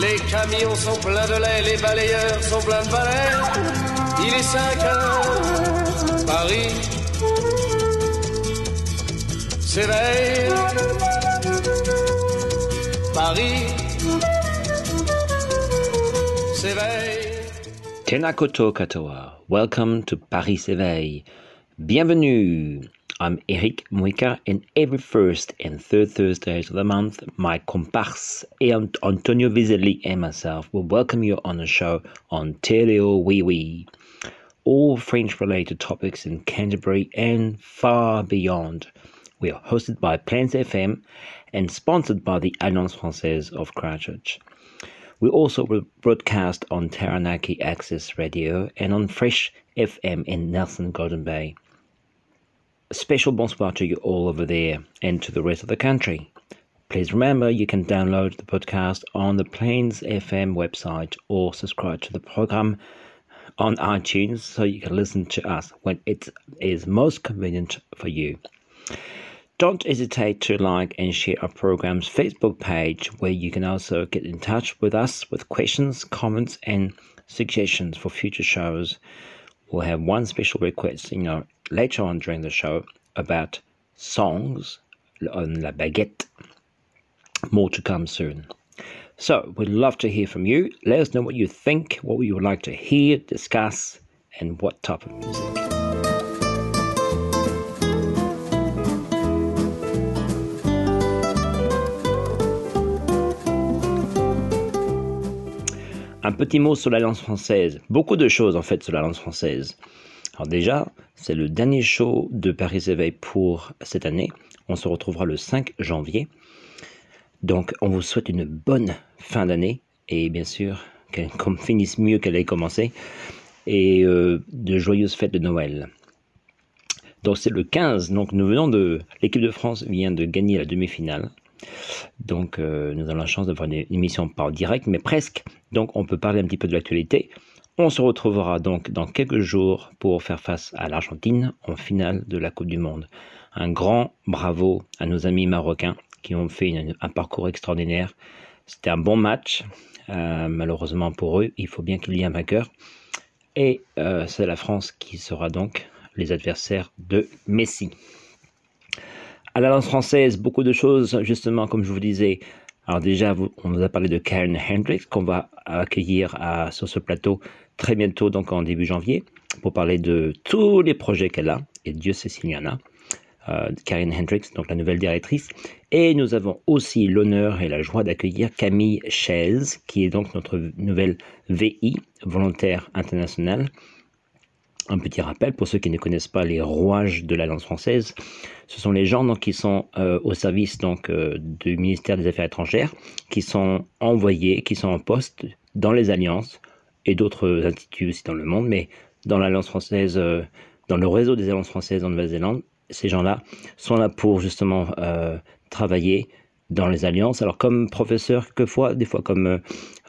Les camions sont pleins de lait, les balayeurs sont pleins de balais. Il est 5 heures, Paris s'éveille. Paris s'éveille. Tenakoto katoa. Welcome to Paris s'éveille. Bienvenue. I'm Eric Muica, and every first and third Thursdays of the month, my comparse Ant- Antonio Vizelli and myself will welcome you on the show on Teleo Wee Wee. All French related topics in Canterbury and far beyond. We are hosted by Plains FM and sponsored by the Alliance Francaise of Christchurch. We also broadcast on Taranaki Access Radio and on Fresh FM in Nelson Golden Bay. A special bonsoir to you all over there and to the rest of the country. Please remember you can download the podcast on the Plains FM website or subscribe to the program on iTunes so you can listen to us when it is most convenient for you. Don't hesitate to like and share our program's Facebook page where you can also get in touch with us with questions, comments, and suggestions for future shows. We'll have one special request, in know, later on during the show about songs on La Baguette. More to come soon. So, we'd love to hear from you. Let us know what you think, what you would like to hear, discuss, and what type of music. Un petit mot sur la langue française. Beaucoup de choses en fait sur la langue française. Alors déjà, c'est le dernier show de Paris Éveil pour cette année. On se retrouvera le 5 janvier. Donc on vous souhaite une bonne fin d'année et bien sûr qu'elle finisse mieux qu'elle ait commencé et euh, de joyeuses fêtes de Noël. Donc c'est le 15, donc nous venons de... L'équipe de France vient de gagner la demi-finale. Donc euh, nous avons la chance d'avoir une émission par direct, mais presque. Donc on peut parler un petit peu de l'actualité. On se retrouvera donc dans quelques jours pour faire face à l'Argentine en finale de la Coupe du Monde. Un grand bravo à nos amis marocains qui ont fait un parcours extraordinaire. C'était un bon match. Euh, malheureusement pour eux, il faut bien qu'il y ait un vainqueur. Et euh, c'est la France qui sera donc les adversaires de Messi. À la lance française, beaucoup de choses, justement, comme je vous disais. Alors déjà, on nous a parlé de Karen Hendricks, qu'on va accueillir à- sur ce plateau très bientôt, donc en début janvier, pour parler de tous les projets qu'elle a, et Dieu sait s'il y en a. Euh, Karen Hendricks, donc la nouvelle directrice. Et nous avons aussi l'honneur et la joie d'accueillir Camille Chaise, qui est donc notre nouvelle VI, volontaire internationale. Un petit rappel pour ceux qui ne connaissent pas les rouages de la langue française, ce sont les gens donc, qui sont euh, au service donc, euh, du ministère des Affaires étrangères, qui sont envoyés, qui sont en poste dans les alliances et d'autres instituts aussi dans le monde, mais dans l'alliance française, euh, dans le réseau des alliances françaises en Nouvelle-Zélande, ces gens-là sont là pour justement travailler dans les alliances. Alors comme professeur quelquefois, des fois comme euh,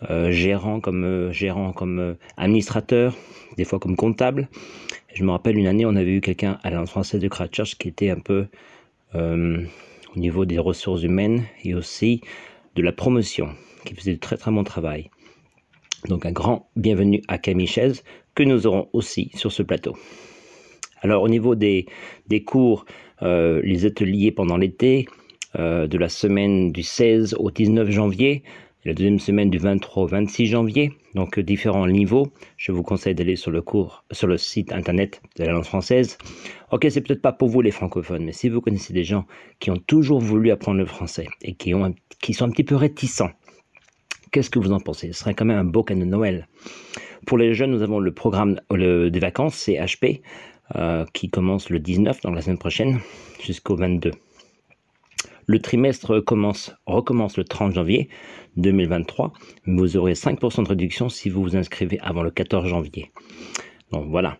euh, gérant, comme euh, gérant, comme administrateur, des fois comme comptable. Je me rappelle une année, on avait eu quelqu'un à l'Alliance française de Christchurch qui était un peu au niveau des ressources humaines et aussi de la promotion, qui faisait de très très bon travail. Donc un grand bienvenue à Camille Chaise, que nous aurons aussi sur ce plateau. Alors au niveau des, des cours, les ateliers pendant l'été, de la semaine du 16 au 19 janvier, la deuxième semaine du 23 au 26 janvier, donc euh, différents niveaux. Je vous conseille d'aller sur le cours, sur le site internet de la langue française. Ok, c'est peut-être pas pour vous les francophones, mais si vous connaissez des gens qui ont toujours voulu apprendre le français et qui, ont, qui sont un petit peu réticents, qu'est-ce que vous en pensez? Ce serait quand même un beau cadeau de Noël. Pour les jeunes, nous avons le programme des vacances, CHP, euh, qui commence le 19, donc la semaine prochaine, jusqu'au 22. Le trimestre commence, recommence le 30 janvier 2023, mais vous aurez 5% de réduction si vous vous inscrivez avant le 14 janvier. Donc voilà.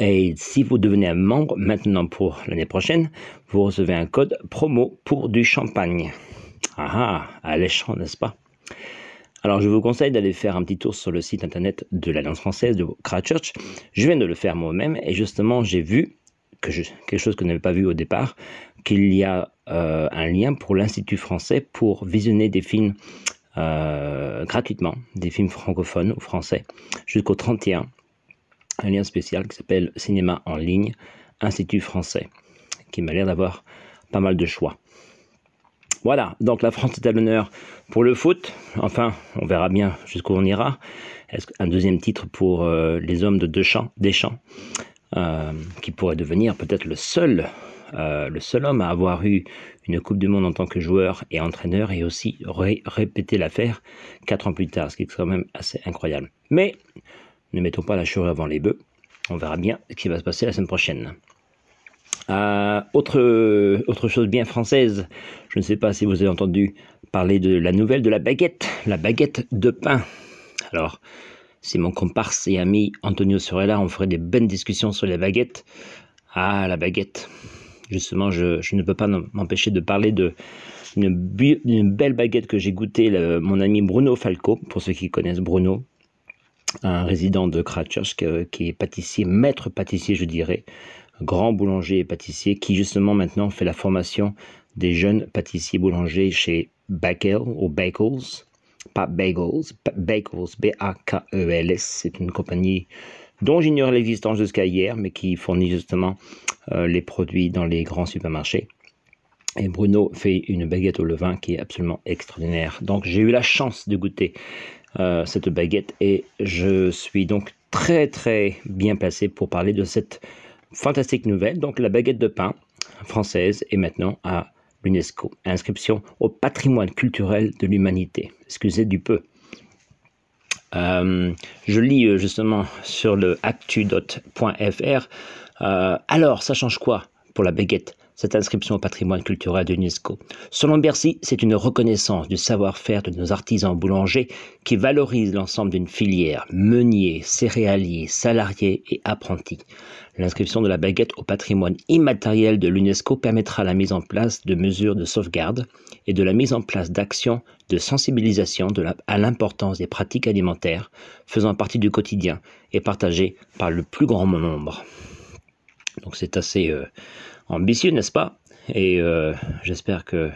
Et si vous devenez un membre maintenant pour l'année prochaine, vous recevez un code promo pour du champagne. Ah ah, alléchant, n'est-ce pas? Alors, je vous conseille d'aller faire un petit tour sur le site internet de l'Alliance française de Christchurch. Je viens de le faire moi-même et justement, j'ai vu que quelque chose que je n'avais pas vu au départ, qu'il y a euh, un lien pour l'Institut français pour visionner des films euh, gratuitement, des films francophones ou français, jusqu'au 31. Un lien spécial qui s'appelle Cinéma en ligne, Institut français, qui m'a l'air d'avoir pas mal de choix. Voilà, donc la France est à l'honneur pour le foot. Enfin, on verra bien jusqu'où on ira. Est-ce un deuxième titre pour euh, les hommes de Deschamps, Deschamps qui pourrait devenir peut-être le seul, euh, le seul homme à avoir eu une Coupe du Monde en tant que joueur et entraîneur et aussi répéter l'affaire quatre ans plus tard, ce qui est quand même assez incroyable. Mais ne mettons pas la chouette avant les bœufs. On verra bien ce qui va se passer la semaine prochaine. Euh, autre, chose bien française, je ne sais pas si vous avez entendu parler de la nouvelle de la baguette, la baguette de pain. Alors, si mon comparse et ami Antonio là, on ferait des bonnes discussions sur les baguettes. Ah, la baguette. Justement, je, ne peux pas m'empêcher de parler de une, belle baguette que j'ai goûtée, mon ami Bruno Falco, pour ceux qui connaissent Bruno, un résident de Christchurch qui est pâtissier, maître pâtissier, je dirais, grand boulanger et pâtissier qui justement maintenant fait la formation des jeunes pâtissiers boulangers chez Bakel ou Bakels, pas Bagels, Bakels, B-A-K-E-L-S, c'est une compagnie dont j'ignorais l'existence jusqu'à hier, mais qui fournit justement euh, les produits dans les grands supermarchés. Et Bruno fait une baguette au levain qui est absolument extraordinaire. Donc j'ai eu la chance de goûter euh, cette baguette et je suis donc très très bien placé pour parler de cette fantastique nouvelle. Donc la baguette de pain française est maintenant à l'UNESCO. Inscription au patrimoine culturel de l'humanité. Excusez du peu. Euh, je lis euh, justement sur le actu.fr. Euh, alors, ça change quoi pour la baguette? Cette inscription au patrimoine culturel de l'UNESCO. Selon Bercy, c'est une reconnaissance du savoir-faire de nos artisans boulangers qui valorise l'ensemble d'une filière, meuniers, céréaliers, salariés et apprentis. L'inscription de la baguette au patrimoine immatériel de l'UNESCO permettra la mise en place de mesures de sauvegarde et de la mise en place d'actions de sensibilisation à l'importance des pratiques alimentaires faisant partie du quotidien et partagées par le plus grand nombre. Donc c'est assez euh, ambitieux, n'est-ce pas? Et euh, j'espère que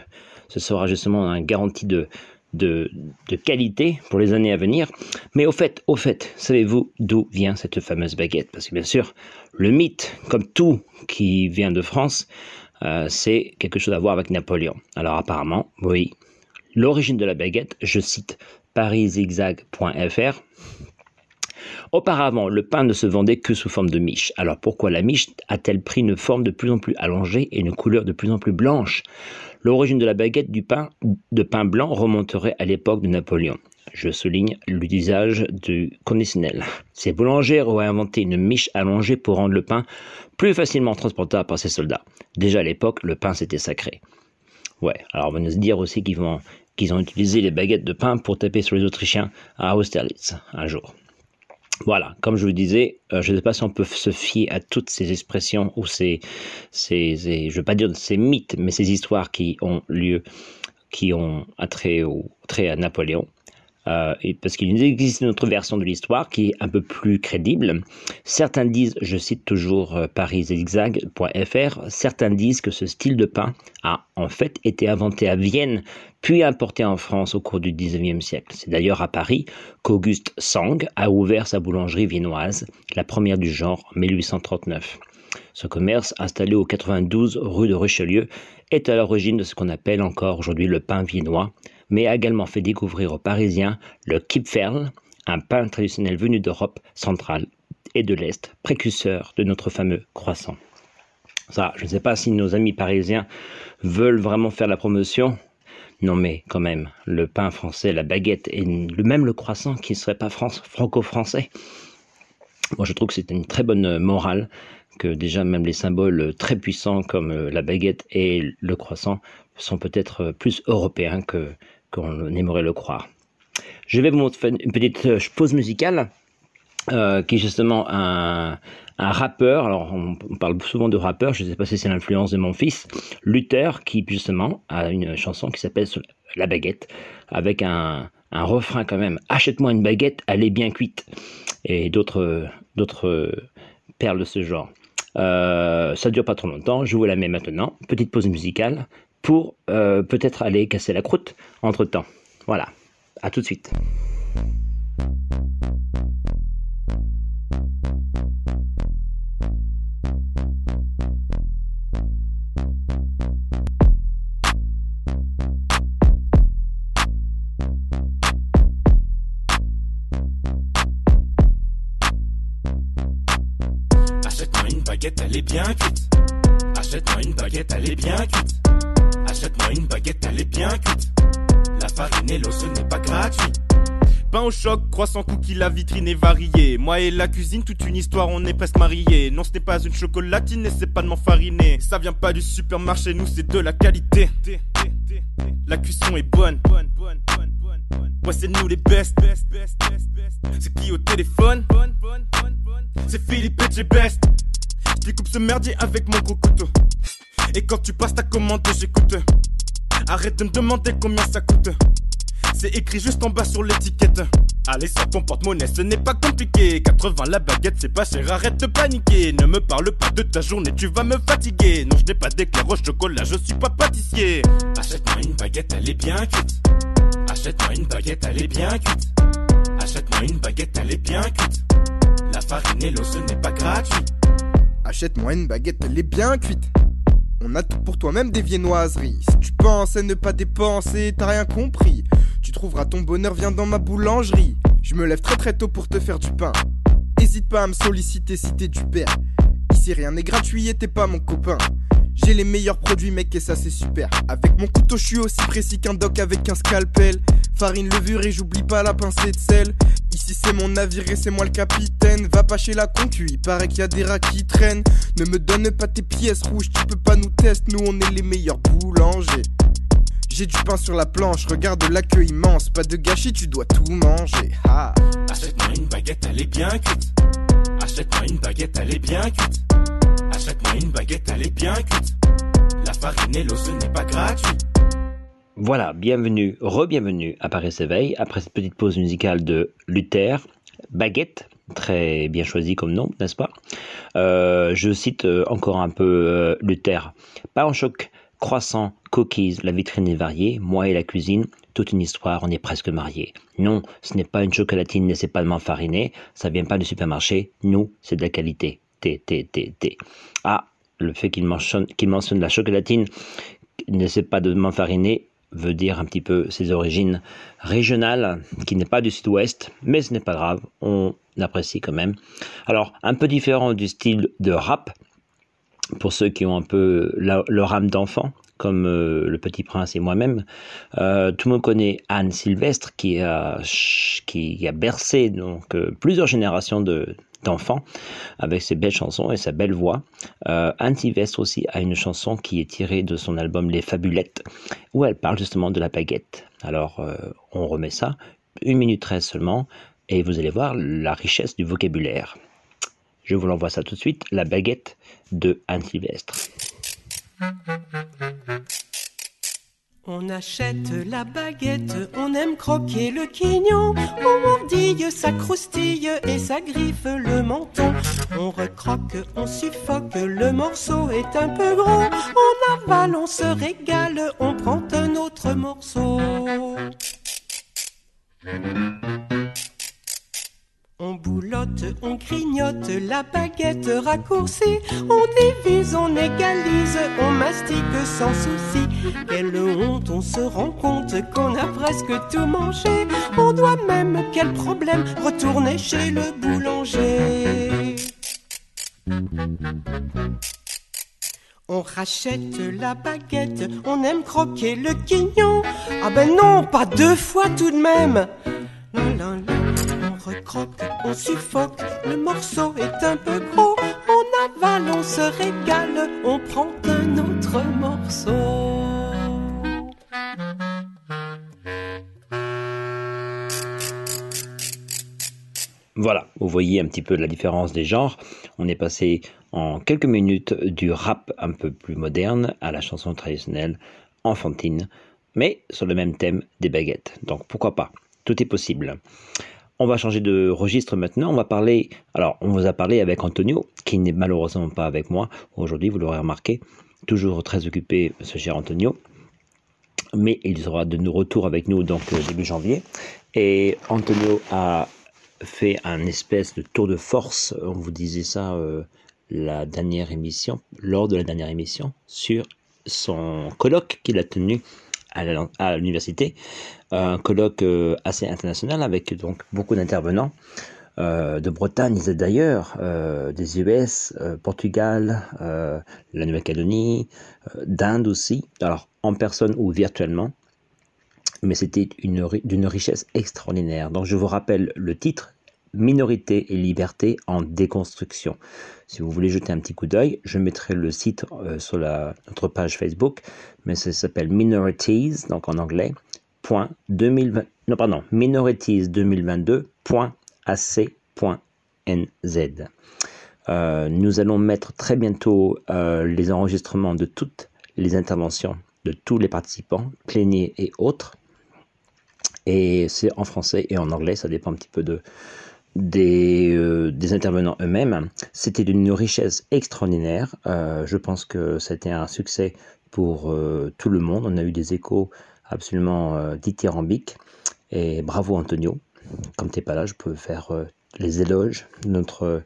ce sera justement une garantie de, de, qualité pour les années à venir. Mais au fait, au fait, savez-vous d'où vient cette fameuse baguette? Parce que bien sûr, le mythe, comme tout qui vient de France, euh, c'est quelque chose à voir avec Napoléon. Alors apparemment, oui, l'origine de la baguette, je cite pariszigzag.fr, Auparavant, le pain ne se vendait que sous forme de miche. Alors pourquoi la miche a-t-elle pris une forme de plus en plus allongée et une couleur de plus en plus blanche? L'origine de la baguette du pain de pain blanc remonterait à l'époque de Napoléon. Je souligne l'usage du conditionnel. Ces boulangers auraient inventé une miche allongée pour rendre le pain plus facilement transportable par ses soldats. Déjà à l'époque, le pain c'était sacré. Ouais, alors on va nous dire aussi qu'ils qu'ils ont utilisé les baguettes de pain pour taper sur les Autrichiens à Austerlitz un jour. Voilà, comme je vous disais, euh, je ne sais pas si on peut se fier à toutes ces expressions ou ces, ces, je ne veux pas dire ces mythes, mais ces histoires qui ont lieu, qui ont attrait au trait à Napoléon. Euh, parce qu'il existe une autre version de l'histoire qui est un peu plus crédible. Certains disent, je cite toujours euh, pariszigzag.fr, certains disent que ce style de pain a en fait été inventé à Vienne, puis importé en France au cours du XIXe siècle. C'est d'ailleurs à Paris qu'Auguste Sang a ouvert sa boulangerie viennoise, la première du genre en 1839. Ce commerce, installé au 92 rue de Richelieu, est à l'origine de ce qu'on appelle encore aujourd'hui le pain viennois, mais a également fait découvrir aux Parisiens le Kipferl, un pain traditionnel venu d'Europe centrale et de l'Est, précurseur de notre fameux croissant. Ça, je ne sais pas si nos amis parisiens veulent vraiment faire la promotion. Non, mais quand même, le pain français, la baguette et même le croissant qui ne serait pas franco-français. Moi, je trouve que c'est une très bonne morale que déjà même les symboles très puissants comme la baguette et le croissant sont peut-être plus européens que qu'on aimerait le croire. Je vais vous faire une petite pause musicale euh, qui est justement un, un rappeur, alors on, parle souvent de rappeur, je ne sais pas si c'est l'influence de mon fils, Luther, qui justement a une chanson qui s'appelle La baguette, avec un, un refrain quand même, achète-moi une baguette, elle est bien cuite, et d'autres, d'autres perles de ce genre. Euh, ça dure pas trop longtemps, je vous la mets maintenant, petite pause musicale, pour euh, peut-être aller casser la croûte entre temps. Voilà, à tout de suite. baguette, elle est bien cuite. Achète-moi une baguette, elle est bien cuite. Achète-moi une baguette, elle est bien cuite. La farine et l'eau, ce n'est pas gratuit. Pain au choc, croissant, cookie, la vitrine est variée. Moi et la cuisine, toute une histoire, on est presque mariés. Non, ce n'est pas une chocolatine et c'est pas de m'enfariner. Ça vient pas du supermarché, nous c'est de la qualité. La cuisson est bonne. Ouais, c'est nous les best. C'est qui au téléphone? C'est Philippe et Best. Je découpe ce merdier avec mon gros couteau. Et quand tu passes ta commande, j'écoute. Arrête de me demander combien ça coûte. C'est écrit juste en bas sur l'étiquette. Allez, sors ton porte-monnaie, ce n'est pas compliqué. 80 la baguette, c'est pas cher, arrête de paniquer. Ne me parle pas de ta journée, tu vas me fatiguer. Non, je n'ai pas d'éclair au chocolat, je suis pas pâtissier. Achète-moi une baguette, elle est bien cuite. Achète-moi une baguette, elle est bien cuite. Achète-moi une baguette, elle est bien cuite. La farine et l'eau, ce n'est pas gratuit. Achète-moi une baguette, elle est bien cuite. On a tout pour toi, même des viennoiseries. Si tu penses à ne pas dépenser, t'as rien compris. Tu trouveras ton bonheur, viens dans ma boulangerie. Je me lève très très tôt pour te faire du pain. Hésite pas à me solliciter si t'es du père. Ici rien n'est gratuit et t'es pas mon copain. J'ai les meilleurs produits, mec, et ça c'est super. Avec mon couteau, je suis aussi précis qu'un doc avec un scalpel. Farine, levure et j'oublie pas la pincée de sel. Ici c'est mon navire et c'est moi le capitaine. Va pas chez la concu, il paraît qu'il y a des rats qui traînent. Ne me donne pas tes pièces rouges, tu peux pas nous tester, nous on est les meilleurs boulangers. J'ai du pain sur la planche, regarde l'accueil immense. Pas de gâchis, tu dois tout manger. Ha. Achète-moi une baguette, elle est bien cuite. Achète-moi une baguette, elle est bien cuite. N'est. Voilà, bienvenue, re-bienvenue à Paris s'éveille après cette petite pause musicale de Luther, Baguette, très bien choisi comme nom, n'est-ce pas? Euh, Je cite euh, encore un peu euh, Luther. Pas en choc, croissant, cookies, la vitrine est variée, moi et la cuisine, toute une histoire, on est presque mariés. Non, ce n'est pas une chocolatine, c'est pas de m'enfariner, ça vient pas du supermarché, nous, c'est de la qualité. Ah, le fait qu'il mentionne, qu'il mentionne la chocolatine, n'essaie pas de m'enfariner, veut dire un petit peu ses origines régionales, qui n'est pas du sud-ouest, mais ce n'est pas grave, on apprécie quand même. Alors, un peu différent du style de rap, pour ceux qui ont un peu leur âme d'enfant, comme euh, Le Petit Prince et moi-même. Euh, tout le monde connaît Anne Sylvestre qui a, qui a bercé donc, euh, plusieurs générations de, d'enfants avec ses belles chansons et sa belle voix. Anne Sylvestre aussi a une chanson qui est tirée de son album Les Fabulettes où elle parle justement de la baguette. Alors on remet ça, une minute 13 seulement, et vous allez voir la richesse du vocabulaire. Je vous l'envoie ça tout de suite, la baguette de Anne Sylvestre. On achète la baguette, on aime croquer le quignon, on mordille, ça croustille et ça griffe le menton. On recroque, on suffoque, le morceau est un peu gros, on avale, on se régale, on prend un autre morceau. On boulotte, on grignote la baguette raccourcie, on divise, on égalise, on mastique sans souci. Quelle honte, on se rend compte qu'on a presque tout mangé. On doit même, quel problème, retourner chez le boulanger. On rachète la baguette, on aime croquer le quignon. Ah ben non, pas deux fois tout de même on suffoque, le morceau est un peu gros, on Val, on se régale, on prend un autre morceau. Voilà, vous voyez un petit peu la différence des genres. On est passé en quelques minutes du rap un peu plus moderne à la chanson traditionnelle enfantine, mais sur le même thème des baguettes. Donc pourquoi pas? Tout est possible. On va changer de registre maintenant. On va parler. Alors, on vous a parlé avec Antonio, qui n'est malheureusement pas avec moi aujourd'hui, vous l'aurez remarqué. Toujours très occupé, ce cher Antonio. Mais il sera de nous retour avec nous donc euh, début janvier. Et Antonio a fait un espèce de tour de force, on vous disait ça euh, la lors de la dernière émission, sur son colloque qu'il a tenu à l'université, un colloque euh, assez international avec donc beaucoup d'intervenants euh, de Bretagne et d'ailleurs, des US, Portugal, la Nouvelle-Calédonie, d'Inde aussi, alors en personne ou virtuellement mais c'était d'une richesse extraordinaire. Donc je vous rappelle le titre, Minorité et liberté en déconstruction. Si vous voulez jeter un petit coup d'œil, je mettrai le site euh, sur notre page Facebook, mais ça s'appelle Minorities, donc en anglais, point 2020, non pardon, minorities2022.ac.nz. Euh, nous allons mettre très bientôt euh, les enregistrements de toutes les interventions de tous les participants, pléniers et autres. Et c'est en français et en anglais, ça dépend un petit peu de, des, euh, des intervenants eux-mêmes. C'était d'une richesse extraordinaire. Euh, je pense que c'était un succès pour euh, tout le monde. On a eu des échos absolument dithyrambiques. Et bravo Antonio. Comme tu n'es pas là, je peux faire les éloges de notre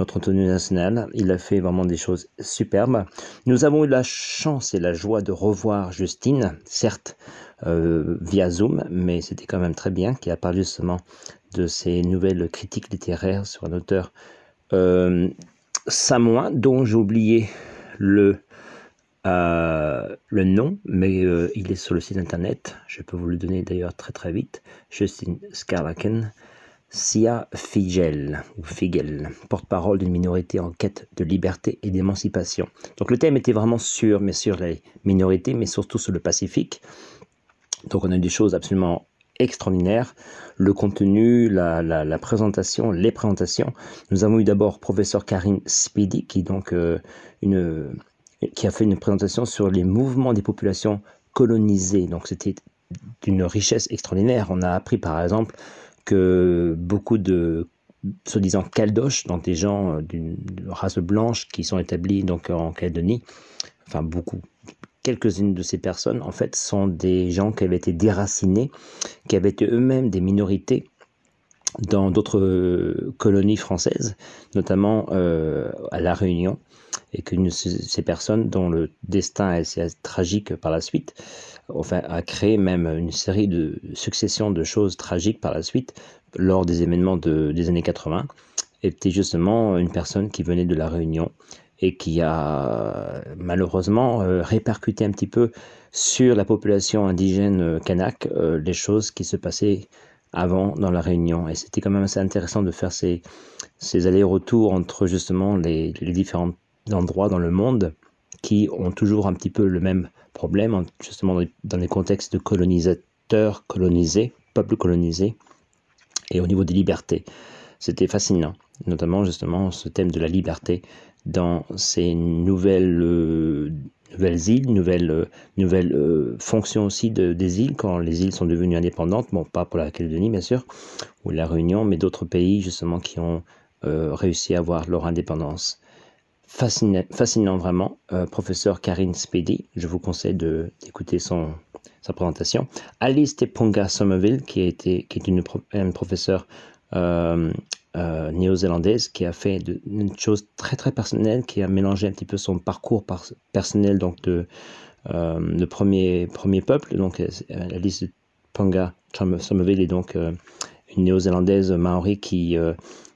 notre Antonio National. Il a fait vraiment des choses superbes. Nous avons eu la chance et la joie de revoir Justine, certes euh, via Zoom, mais c'était quand même très bien, qui a parlé justement de ses nouvelles critiques littéraires sur un auteur euh, dont j'ai oublié le, euh, le nom, mais euh, il est sur le site internet. Je peux vous le donner d'ailleurs très très vite. Justine Scarlaken. Sia Figel, ou Figel, porte-parole d'une minorité en quête de liberté et d'émancipation. Donc le thème était vraiment sur, mais sur les minorités, mais surtout sur le Pacifique. Donc on a eu des choses absolument extraordinaires. Le contenu, la, présentation, les présentations. Nous avons eu d'abord professeur Karine Speedy qui donc euh, une qui a fait une présentation sur les mouvements des populations colonisées. Donc c'était d'une richesse extraordinaire. On a appris par exemple que beaucoup de soi-disant caldoches, donc des gens euh, d'une race blanche qui sont établis donc en Calédonie, enfin beaucoup, quelques-unes de ces personnes en fait sont des gens qui avaient été déracinés, qui avaient été eux-mêmes des minorités dans d'autres euh, colonies françaises, notamment euh, à La Réunion, et que ces personnes dont le destin est assez tragique par la suite, enfin a créé même une série de successions de choses tragiques par la suite lors des événements des années 80, était justement une personne qui venait de La Réunion et qui a malheureusement euh, répercuté un petit peu sur la population indigène kanak les choses qui se passaient avant dans la Réunion. Et c'était quand même assez intéressant de faire ces, ces allers-retours entre justement les, les, différents endroits dans le monde qui ont toujours un petit peu le même problème, justement dans les contextes de colonisateurs colonisés, peuples colonisés, et au niveau des libertés. C'était fascinant, notamment justement ce thème de la liberté dans ces nouvelles, euh, nouvelles îles, nouvelles, euh, nouvelles euh, fonctions aussi de, des îles, quand les îles sont devenues indépendantes, bon pas pour la Calédonie bien sûr, ou la Réunion, mais d'autres pays justement qui ont réussi à avoir leur indépendance. Fascinant, fascinant vraiment, professeur Karine Spedy, je vous conseille d'écouter son, sa présentation. Alice Teponga Somerville, qui, qui est une professeure euh, néo-zélandaise qui a fait une chose très très personnelle, qui a mélangé un petit peu son parcours personnel donc de, euh, premier, premier peuple. Donc Alice Panga Somerville est donc euh, une néo-zélandaise maori qui,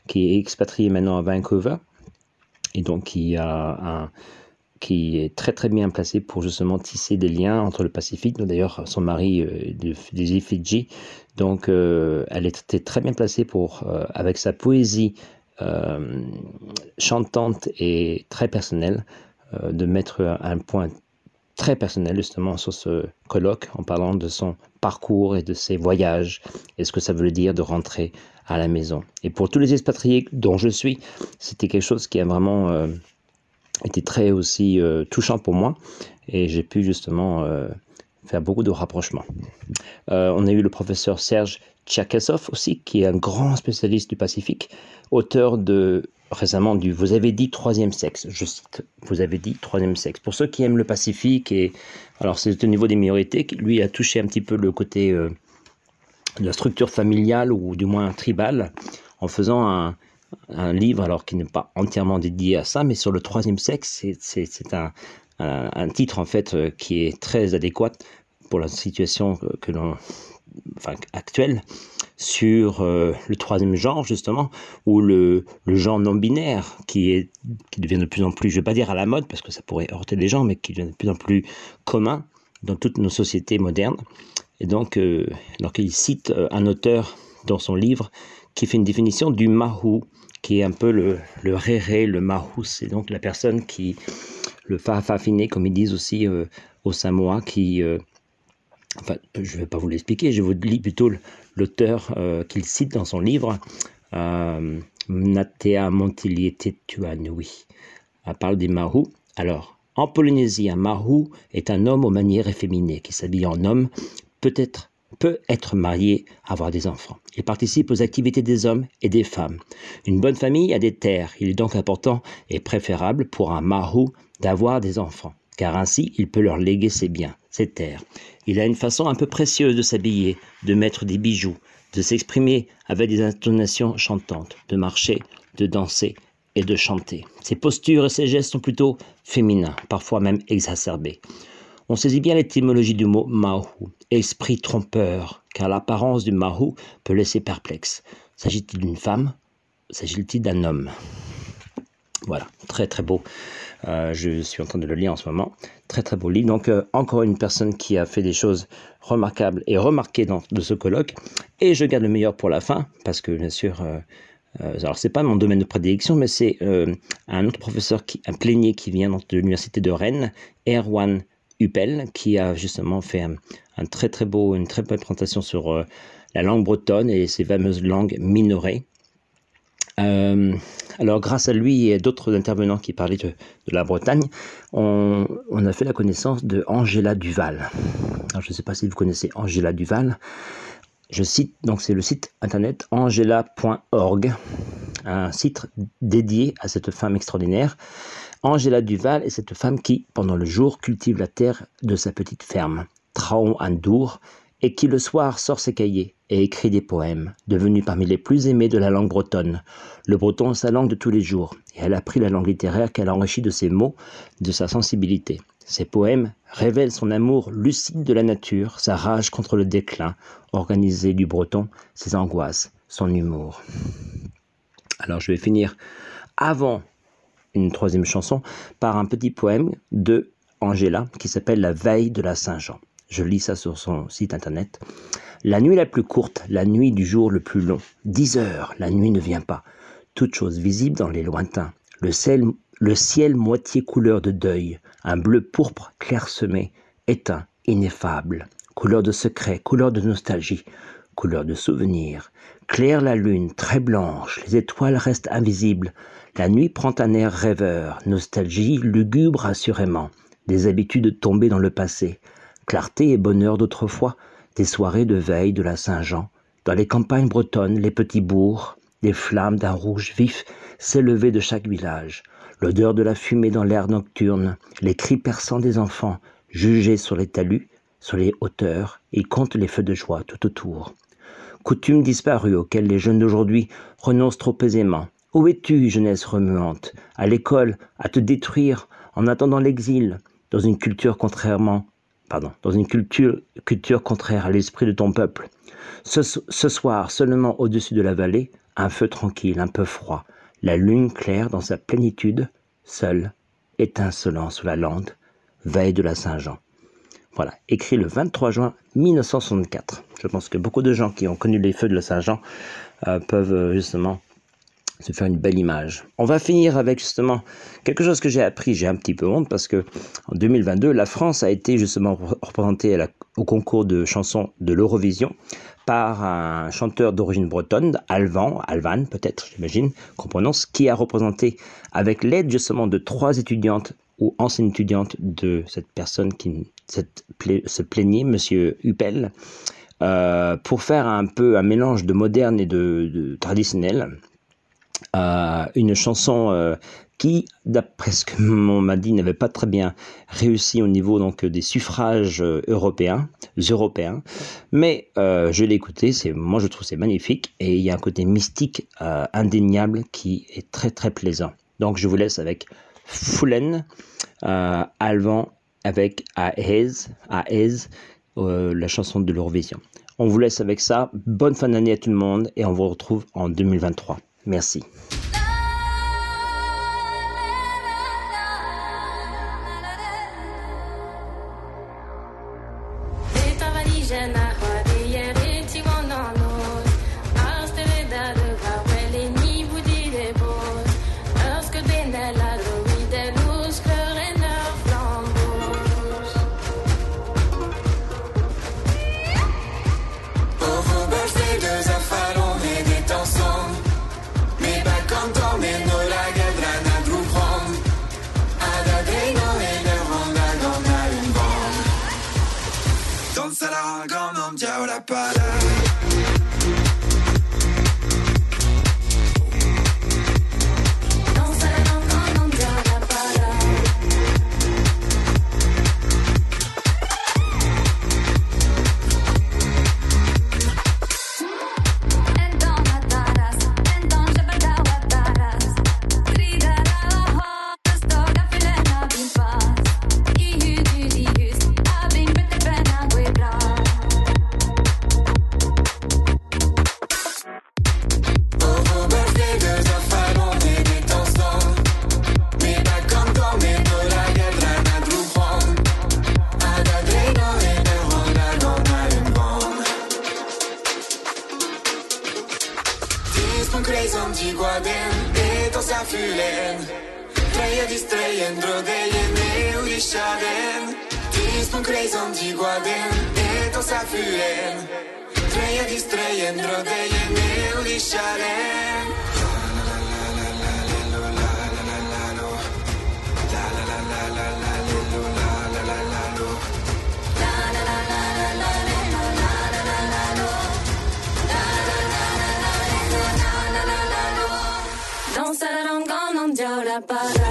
qui est expatriée maintenant à Vancouver et donc qui a un qui est très très bien placé pour justement tisser des liens entre le Pacifique. D'ailleurs, son mari euh, des îles Fidji, donc euh, elle était très bien placée pour, euh, avec sa poésie chantante et très personnelle, de mettre un point très personnel justement sur ce colloque en parlant de son parcours et de ses voyages et ce que ça veut dire de rentrer à la maison. Et pour tous les expatriés dont je suis, c'était quelque chose qui a vraiment euh, été très aussi euh, touchant pour moi et j'ai pu justement euh, faire beaucoup de rapprochements. on a eu le professeur Serge Tcherkessov aussi, qui est un grand spécialiste du Pacifique, auteur de récemment du Vous avez dit troisième sexe. Je cite, vous avez dit troisième sexe. Pour ceux qui aiment le Pacifique, et alors c'est au niveau des minorités, lui a touché un petit peu le côté euh, de la structure familiale ou du moins tribale en faisant un, livre, alors qui n'est pas entièrement dédié à ça, mais sur le troisième sexe, c'est un, un, titre en fait euh, qui est très adéquat pour la situation que l'on enfin, actuelle sur euh, le troisième genre, justement, ou le, genre non-binaire, qui, est, qui devient de plus en plus, je ne vais pas dire à la mode, parce que ça pourrait heurter les gens, mais qui devient de plus en plus commun dans toutes nos sociétés modernes. Et donc, euh, donc il cite euh, un auteur dans son livre qui fait une définition du mahou, qui est un peu le, le réré, le mahou, c'est donc la personne qui, le fafafiné, comme ils disent aussi au Samoa, qui enfin, je ne vais pas vous l'expliquer, je vous lis plutôt l'auteur euh, qu'il cite dans son livre, euh, Natea Montilier Tetuanui. Elle parle des Mahou. Alors, en Polynésie, un Mahou est un homme aux manières efféminées qui s'habille en homme, peut-être peut être marié, avoir des enfants. Il participe aux activités des hommes et des femmes. Une bonne famille a des terres. Il est donc important et préférable pour un Mahou d'avoir des enfants, car ainsi il peut leur léguer ses biens, ses terres. Il a une façon un peu précieuse de s'habiller, de mettre des bijoux, de s'exprimer avec des intonations chantantes, de marcher, de danser et de chanter. Ses postures et ses gestes sont plutôt féminins, parfois même exacerbés. On saisit bien l'étymologie du mot Mahu, esprit trompeur, car l'apparence du Mahu peut laisser perplexe. S'agit-il d'une femme? S'agit-il d'un homme? Voilà, très très beau. Euh, je suis en train de le lire en ce moment. Très très beau livre. Donc euh, encore une personne qui a fait des choses remarquables et remarquées dans de ce colloque. Et je garde le meilleur pour la fin parce que bien sûr, euh, euh alors c'est pas mon domaine de prédilection, mais c'est un autre professeur, un plénier qui vient de l'université de Rennes, Erwan Qui a justement fait un, très très beau, une très belle présentation sur la langue bretonne et ses fameuses langues minorées. Euh, alors, grâce à lui et d'autres intervenants qui parlaient de, la Bretagne, on, a fait la connaissance de Angela Duval. Alors, je ne sais pas si vous connaissez Angela Duval. Je cite, donc c'est le site internet angela.org, un site dédié à cette femme extraordinaire. Angela Duval est cette femme qui, pendant le jour, cultive la terre de sa petite ferme, Traon Andour, et qui le soir sort ses cahiers et écrit des poèmes, devenus parmi les plus aimés de la langue bretonne. Le breton est sa langue de tous les jours, et elle a pris la langue littéraire qu'elle a enrichie de ses mots, de sa sensibilité. Ses poèmes révèlent son amour lucide de la nature, sa rage contre le déclin organisé du breton, ses angoisses, son humour. Alors je vais finir avant une troisième chanson par un petit poème de Angela qui s'appelle La veille de la Saint-Jean. Je lis ça sur son site internet. La nuit la plus courte, la nuit du jour le plus long. Dix heures, la nuit ne vient pas. Toute chose visible dans les lointains. Le ciel, moitié couleur de deuil. Un bleu pourpre clairsemé, éteint, ineffable. Couleur de secret, couleur de nostalgie, couleur de souvenir. Claire la lune, très blanche, les étoiles restent invisibles. La nuit prend un air rêveur, nostalgie lugubre assurément. Des habitudes tombées dans le passé clarté et bonheur d'autrefois, des soirées de veille de la Saint-Jean, dans les campagnes bretonnes, les petits bourgs, des flammes d'un rouge vif s'élevaient de chaque village, l'odeur de la fumée dans l'air nocturne, les cris perçants des enfants, jugés sur les talus, sur les hauteurs, et comptent les feux de joie tout autour. Coutume disparue auxquelles les jeunes d'aujourd'hui renoncent trop aisément. Où es-tu, jeunesse remuante À l'école, à te détruire, en attendant l'exil, dans une culture contrairement pardon, dans une culture, culture contraire à l'esprit de ton peuple? Ce, soir, seulement au-dessus de la vallée, un feu tranquille, un peu froid, la lune claire dans sa plénitude, seule, étincelant sous la lande, veille de la Saint-Jean. Voilà, écrit le 23 juin 1964. Je pense que beaucoup de gens qui ont connu les feux de la Saint-Jean euh, peuvent euh, justement se faire une belle image. On va finir avec justement quelque chose que j'ai appris, j'ai un petit peu honte parce que en 2022, la France a été justement représentée au concours de chansons de l'Eurovision par un chanteur d'origine bretonne, Alvan, Alvan peut-être, j'imagine, qu'on prononce, qui a représenté avec l'aide justement de trois étudiantes ou anciennes étudiantes de cette personne qui se plaignait, Monsieur Huppel, euh, pour faire un peu un mélange de moderne et de, traditionnel. Euh, une chanson euh, qui, d'après ce que on m'a dit, n'avait pas très bien réussi au niveau donc des suffrages européens, européens. Mais je l'ai écouté, c'est moi je trouve c'est magnifique et il y a un côté mystique indéniable qui est très très plaisant. Donc je vous laisse avec Fullen, Alvan avec Aez, Aez euh, la chanson de l'Eurovision. On vous laisse avec ça. Bonne fin d'année à tout le monde et on vous retrouve en 2023. Merci. para para